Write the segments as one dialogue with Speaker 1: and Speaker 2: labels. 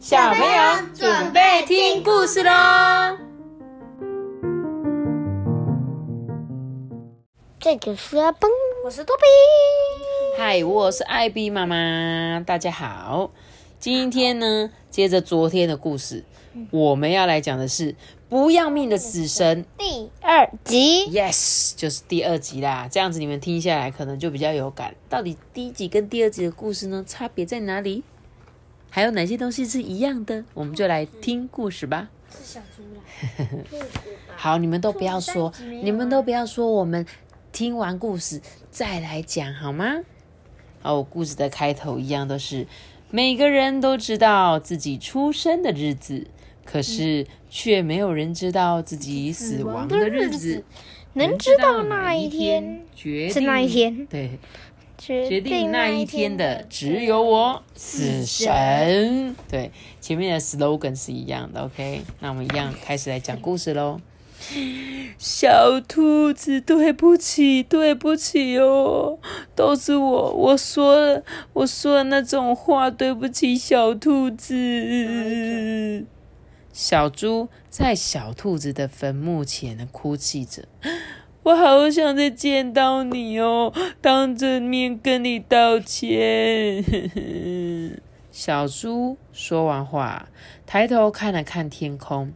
Speaker 1: 小朋友准备听故事喽！
Speaker 2: 这个是阿崩，
Speaker 1: 我是多比，嗨，我是艾比妈妈，大家好。今天呢，接着昨天的故事，我们要来讲的是不要命的死神
Speaker 2: 第二集。
Speaker 1: Yes，就是第二集啦。这样子你们听下来可能就比较有感。到底第一集跟第二集的故事呢，差别在哪里？还有哪些东西是一样的？我们就来听故事吧。
Speaker 2: 是小猪啦，
Speaker 1: 好，你们都不要说你们都不要说，我们听完故事再来讲好吗？哦，故事的开头一样都是每个人都知道自己出生的日子，可是却没有人知道自己死亡的日子。
Speaker 2: 能知道那一天是那一天，
Speaker 1: 对，
Speaker 2: 决
Speaker 1: 决定那一天的只有我，死神。对，前面的 slogan 是一样的。OK，那我们一样开始来讲故事喽。小兔子，对不起，对不起哦，都是我，我说了，我说了那种话，对不起，小兔子。小猪在小兔子的坟墓前哭泣着，我好想再见到你哦，当着面跟你道歉。小猪说完话，抬头看了看天空，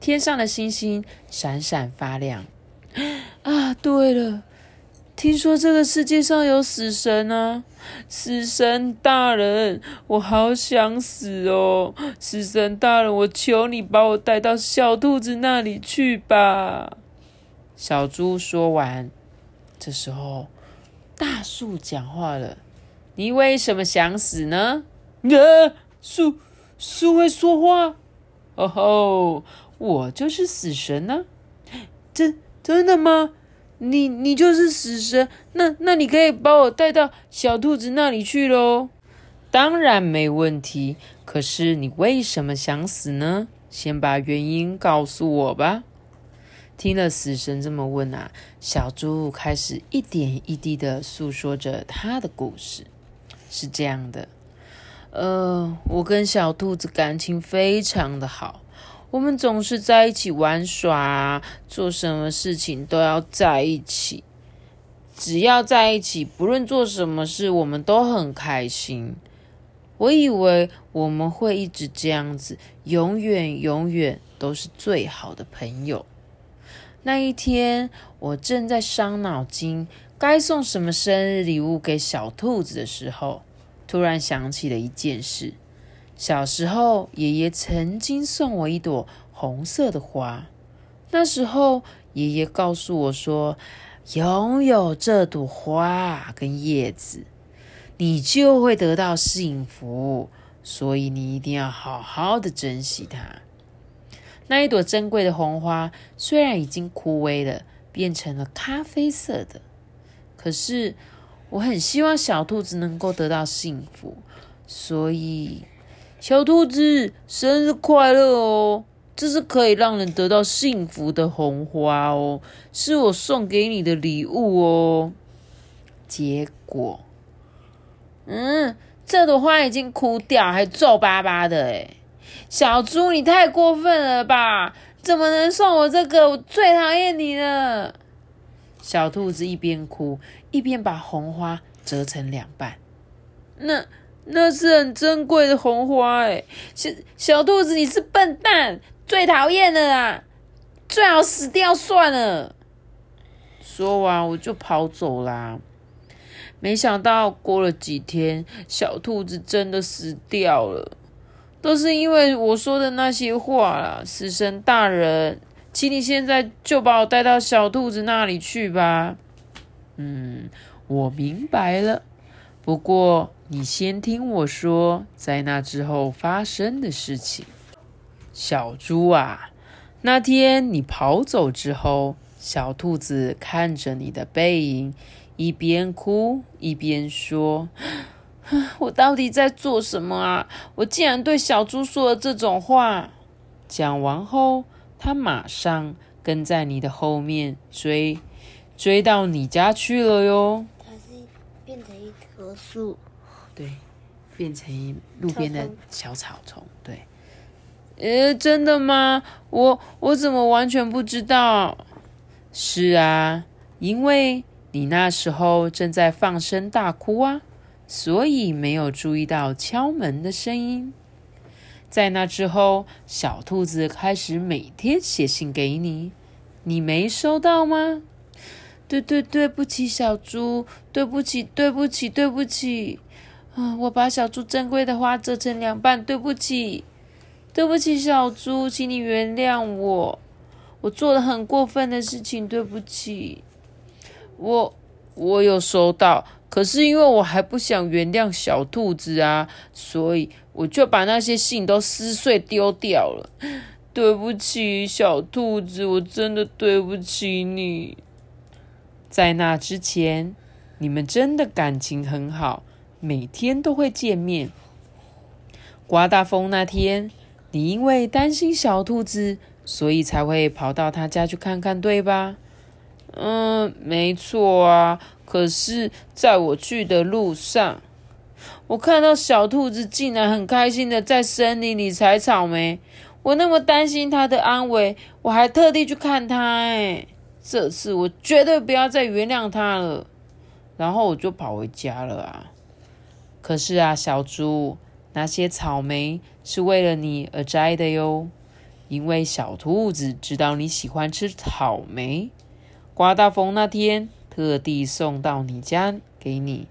Speaker 1: 天上的星星闪闪发亮。啊，对了，听说这个世界上有死神啊！死神大人，我好想死哦！死神大人，我求你把我带到小兔子那里去吧。小猪说完，这时候大树讲话了：“你为什么想死呢？”呃，树树会说话？哦吼，我就是死神呢、真真的吗？你你就是死神？那那你可以把我带到小兔子那里去喽？当然没问题。可是你为什么想死呢？先把原因告诉我吧。听了死神这么问啊，小猪开始一点一滴的诉说着他的故事。是这样的，呃，我跟小兔子感情非常的好，我们总是在一起玩耍，做什么事情都要在一起。只要在一起，不论做什么事，我们都很开心。我以为我们会一直这样子，永远永远都是最好的朋友。那一天，我正在伤脑筋，该送什么生日礼物给小兔子的时候，突然想起了一件事。小时候，爷爷曾经送我一朵红色的花。那时候，爷爷告诉我说，拥有这朵花跟叶子，你就会得到幸福。所以，你一定要好好的珍惜它。那一朵珍贵的红花虽然已经枯萎了，变成了咖啡色的，可是我很希望小兔子能够得到幸福，所以小兔子生日快乐哦！这是可以让人得到幸福的红花哦，是我送给你的礼物哦。结果，嗯，这朵花已经枯掉，还皱巴巴的诶小猪，你太过分了吧？怎么能送我这个？我最讨厌你了！小兔子一边哭一边把红花折成两半。那那是很珍贵的红花哎！小小兔子，你是笨蛋，最讨厌的啦！最好死掉算了。说完我就跑走啦。没想到过了几天，小兔子真的死掉了。都是因为我说的那些话啦，死神大人，请你现在就把我带到小兔子那里去吧。嗯，我明白了。不过你先听我说，在那之后发生的事情。小猪啊，那天你跑走之后，小兔子看着你的背影，一边哭一边说。我到底在做什么啊？我竟然对小猪说了这种话。讲完后，他马上跟在你的后面追，追到你家去了哟。
Speaker 2: 它是变成一棵树，
Speaker 1: 对，变成路边的小草丛。对，呃，真的吗？我我怎么完全不知道？是啊，因为你那时候正在放声大哭啊，所以没有注意到敲门的声音。在那之后，小兔子开始每天写信给你，你没收到吗？对对，对不起，小猪，对不起，对不起，对不起，啊，我把小猪珍贵的花折成两半，对不起，对不起，小猪，请你原谅我，我做了很过分的事情，对不起，我我有收到。可是因为我还不想原谅小兔子啊，所以我就把那些信都撕碎丢掉了。对不起，小兔子，我真的对不起你。在那之前，你们真的感情很好，每天都会见面。刮大风那天，你因为担心小兔子，所以才会跑到他家去看看，对吧？嗯，没错啊。可是，在我去的路上，我看到小兔子竟然很开心的在森林里采草莓。我那么担心它的安危，我还特地去看它。哎，这次我绝对不要再原谅它了。然后我就跑回家了啊。可是啊，小猪，那些草莓是为了你而摘的哟，因为小兔子知道你喜欢吃草莓。刮大风那天。特地送到你家给你。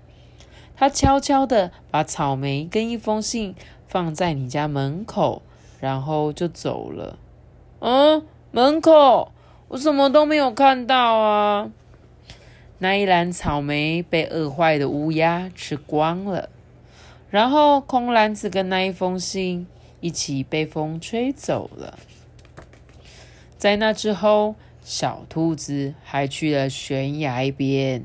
Speaker 1: 他悄悄的把草莓跟一封信放在你家门口，然后就走了。嗯，门口我什么都没有看到啊。那一篮草莓被饿坏的乌鸦吃光了，然后空篮子跟那一封信一起被风吹走了。在那之后。小兔子还去了悬崖边，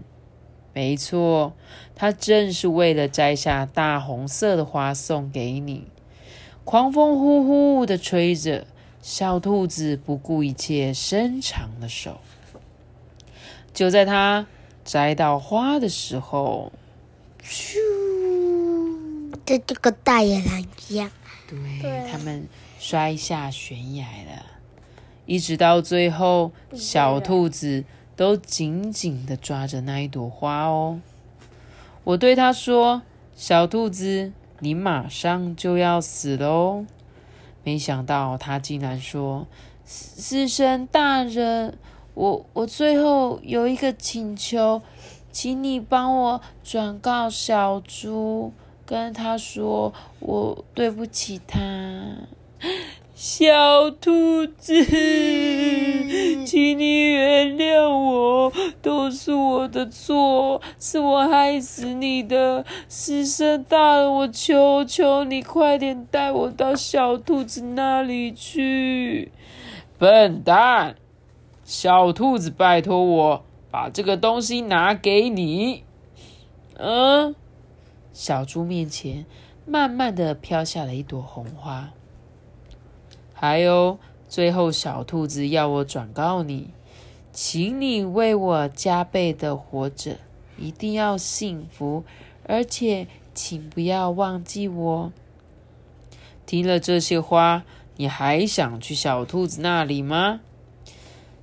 Speaker 1: 没错，它正是为了摘下大红色的花送给你。狂风呼呼的吹着，小兔子不顾一切伸长了手。就在它摘到花的时候，咻！
Speaker 2: 跟这个大野狼一样，
Speaker 1: 对他们摔下悬崖了。一直到最后，小兔子都紧紧的抓着那一朵花哦。我对他说：“小兔子，你马上就要死喽！”没想到他竟然说：“死神大人，我我最后有一个请求，请你帮我转告小猪，跟他说我对不起他。”小兔子，请你原谅我，都是我的错，是我害死你的。死神大人，我求求你，快点带我到小兔子那里去。笨蛋，小兔子，拜托我把这个东西拿给你。嗯，小猪面前慢慢的飘下了一朵红花。还有，最后小兔子要我转告你，请你为我加倍的活着，一定要幸福，而且请不要忘记我。听了这些话，你还想去小兔子那里吗？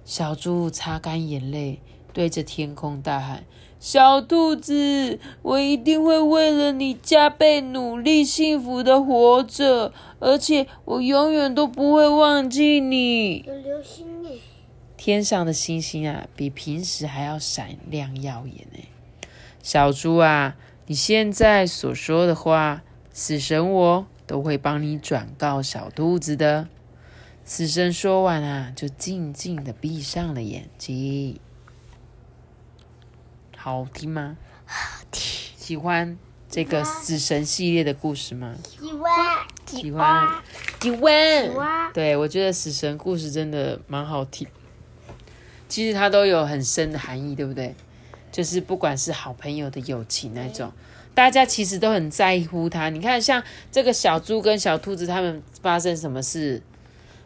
Speaker 1: 小猪擦干眼泪，对着天空大喊。小兔子，我一定会为了你加倍努力，幸福的活着，而且我永远都不会忘记你。
Speaker 2: 有流星耶！
Speaker 1: 天上的星星啊，比平时还要闪亮耀眼呢。小猪啊，你现在所说的话，死神我都会帮你转告小兔子的。死神说完啊，就静静的闭上了眼睛。好听吗？
Speaker 2: 好听。
Speaker 1: 喜欢这个死神系列的故事吗？
Speaker 2: 喜欢，
Speaker 1: 喜欢，喜欢。对，我觉得死神故事真的蛮好听。其实它都有很深的含义，对不对？就是不管是好朋友的友情那种，大家其实都很在乎他。你看，像这个小猪跟小兔子，他们发生什么事？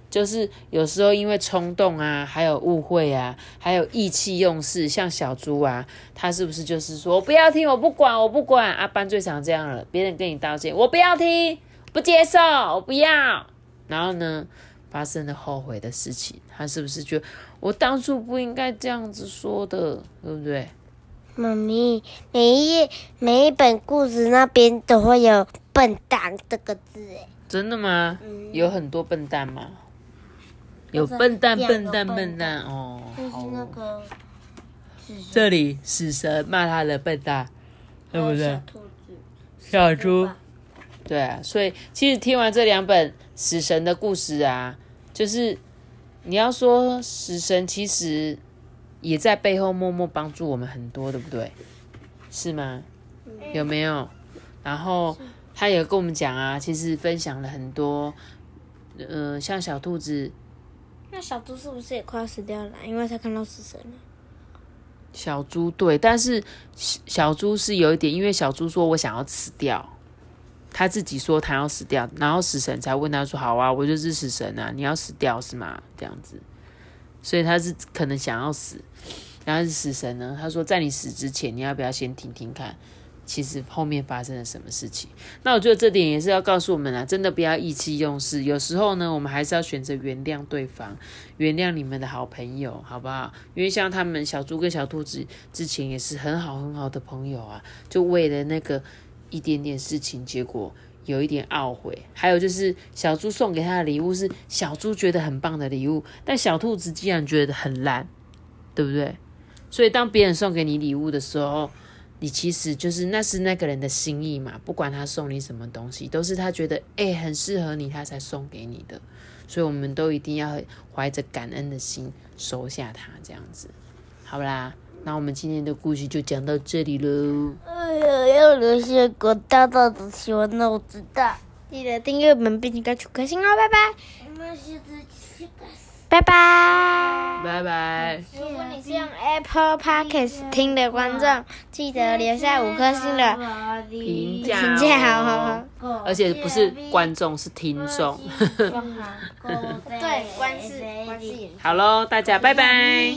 Speaker 1: 就是有时候因为冲动啊，还有误会啊，还有意气用事，像小猪啊，他是不是就是说我不要听，我不管，我不管啊？班最常这样了，别人跟你道歉，我不要听，不接受，我不要。然后呢，发生了后悔的事情，他是不是觉得我当初不应该这样子说的，对不对？
Speaker 2: 妈咪，每一页每一本故事那边都会有“笨蛋”这个字，哎，
Speaker 1: 真的吗？
Speaker 2: 嗯
Speaker 1: 有很多笨蛋吗？有笨蛋、笨蛋、
Speaker 2: 笨
Speaker 1: 笨蛋哦。
Speaker 2: 就是那个，
Speaker 1: 这里死神骂他的笨蛋，对不对？小猪，对啊，所以其实听完这两本死神的故事啊，就是你要说死神其实也在背后默默帮助我们很多，对不对？是吗？有没有？然后他也跟我们讲啊，其实分享了很多，呃，像小兔子、
Speaker 2: 那小猪是不是也快要死掉了？因为他看到死神了。
Speaker 1: 小猪对，但是小小猪是有一点，因为小猪说我想要死掉，他自己说他要死掉，然后死神才问他说：“好啊，我就是死神啊，你要死掉是吗？”这样子，所以他是可能想要死，然后是死神呢，他说在你死之前，你要不要先听听看，其实后面发生了什么事情？那我觉得这点也是要告诉我们啊，真的不要意气用事，有时候呢，我们还是要选择原谅对方。原谅你们的好朋友，好不好？因为像他们小猪跟小兔子之前也是很好很好的朋友啊，就为了那个一点点事情，结果有一点懊悔。还有就是小猪送给他的礼物是小猪觉得很棒的礼物，但小兔子竟然觉得很烂，对不对？所以当别人送给你礼物的时候，你其实就是那是那个人的心意嘛，不管他送你什么东西，都是他觉得诶很适合你，他才送给你的。所以我们都一定要怀着感恩的心收下它，这样子，好啦。那我们今天的故事就讲到这里喽。
Speaker 2: 哎呀，要留下个大大的喜欢那我知道，记得订阅我们，并且给出开心哦，拜拜。拜拜。
Speaker 1: 拜拜。
Speaker 2: 如果你是用 Apple Podcast 听的观众，记得留下五颗星的
Speaker 1: 评价
Speaker 2: 评价，好好好。
Speaker 1: 而且不是观众，是听众。
Speaker 2: 对，观视观视眼。
Speaker 1: 好喽，大家拜拜。